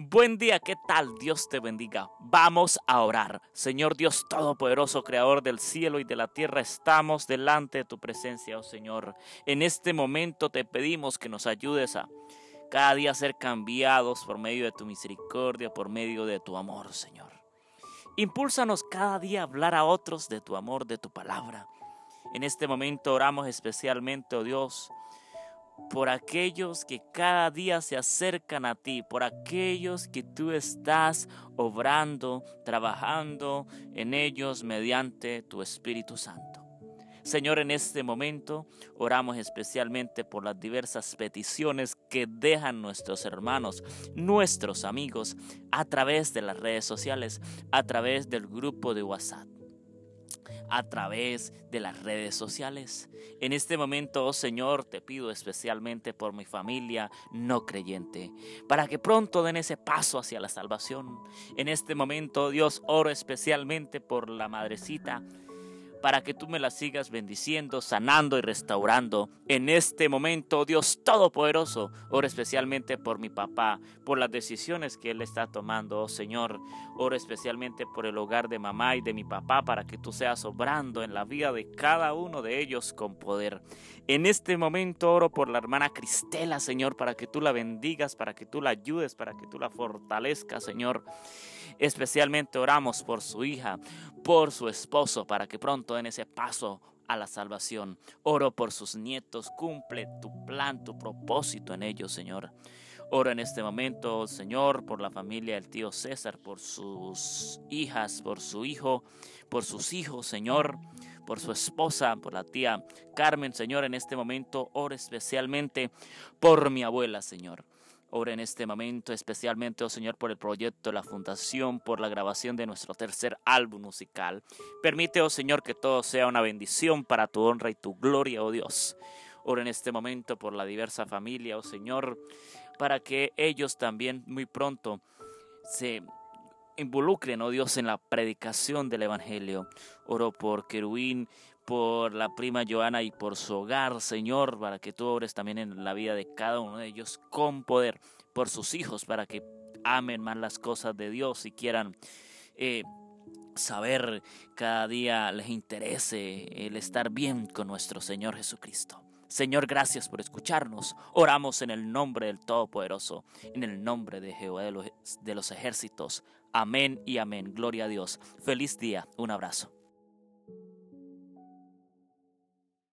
Buen día, ¿qué tal? Dios te bendiga. Vamos a orar. Señor Dios Todopoderoso, Creador del cielo y de la tierra, estamos delante de tu presencia, oh Señor. En este momento te pedimos que nos ayudes a cada día ser cambiados por medio de tu misericordia, por medio de tu amor, Señor. Impúlsanos cada día a hablar a otros de tu amor, de tu palabra. En este momento oramos especialmente, oh Dios, por aquellos que cada día se acercan a ti, por aquellos que tú estás obrando, trabajando en ellos mediante tu Espíritu Santo. Señor, en este momento oramos especialmente por las diversas peticiones que dejan nuestros hermanos, nuestros amigos, a través de las redes sociales, a través del grupo de WhatsApp a través de las redes sociales. En este momento, oh Señor, te pido especialmente por mi familia no creyente, para que pronto den ese paso hacia la salvación. En este momento, Dios, oro especialmente por la madrecita para que tú me la sigas bendiciendo, sanando y restaurando. En este momento, Dios Todopoderoso, oro especialmente por mi papá, por las decisiones que él está tomando, oh Señor. Oro especialmente por el hogar de mamá y de mi papá, para que tú seas obrando en la vida de cada uno de ellos con poder. En este momento oro por la hermana Cristela, Señor, para que tú la bendigas, para que tú la ayudes, para que tú la fortalezcas, Señor. Especialmente oramos por su hija, por su esposo, para que pronto den ese paso a la salvación. Oro por sus nietos, cumple tu plan, tu propósito en ellos, Señor. Oro en este momento, Señor, por la familia del tío César, por sus hijas, por su hijo, por sus hijos, Señor, por su esposa, por la tía Carmen, Señor. En este momento oro especialmente por mi abuela, Señor. Ora en este momento especialmente, oh Señor, por el proyecto la Fundación, por la grabación de nuestro tercer álbum musical. Permite, oh Señor, que todo sea una bendición para tu honra y tu gloria, oh Dios. Ora en este momento por la diversa familia, oh Señor, para que ellos también muy pronto se involucren, oh Dios, en la predicación del Evangelio. Oro por Querubín, por la prima Joana y por su hogar, Señor, para que tú obres también en la vida de cada uno de ellos con poder, por sus hijos, para que amen más las cosas de Dios y quieran eh, saber cada día, les interese el estar bien con nuestro Señor Jesucristo. Señor, gracias por escucharnos. Oramos en el nombre del Todopoderoso, en el nombre de Jehová de los, de los ejércitos. Amén y amén. Gloria a Dios. Feliz día. Un abrazo.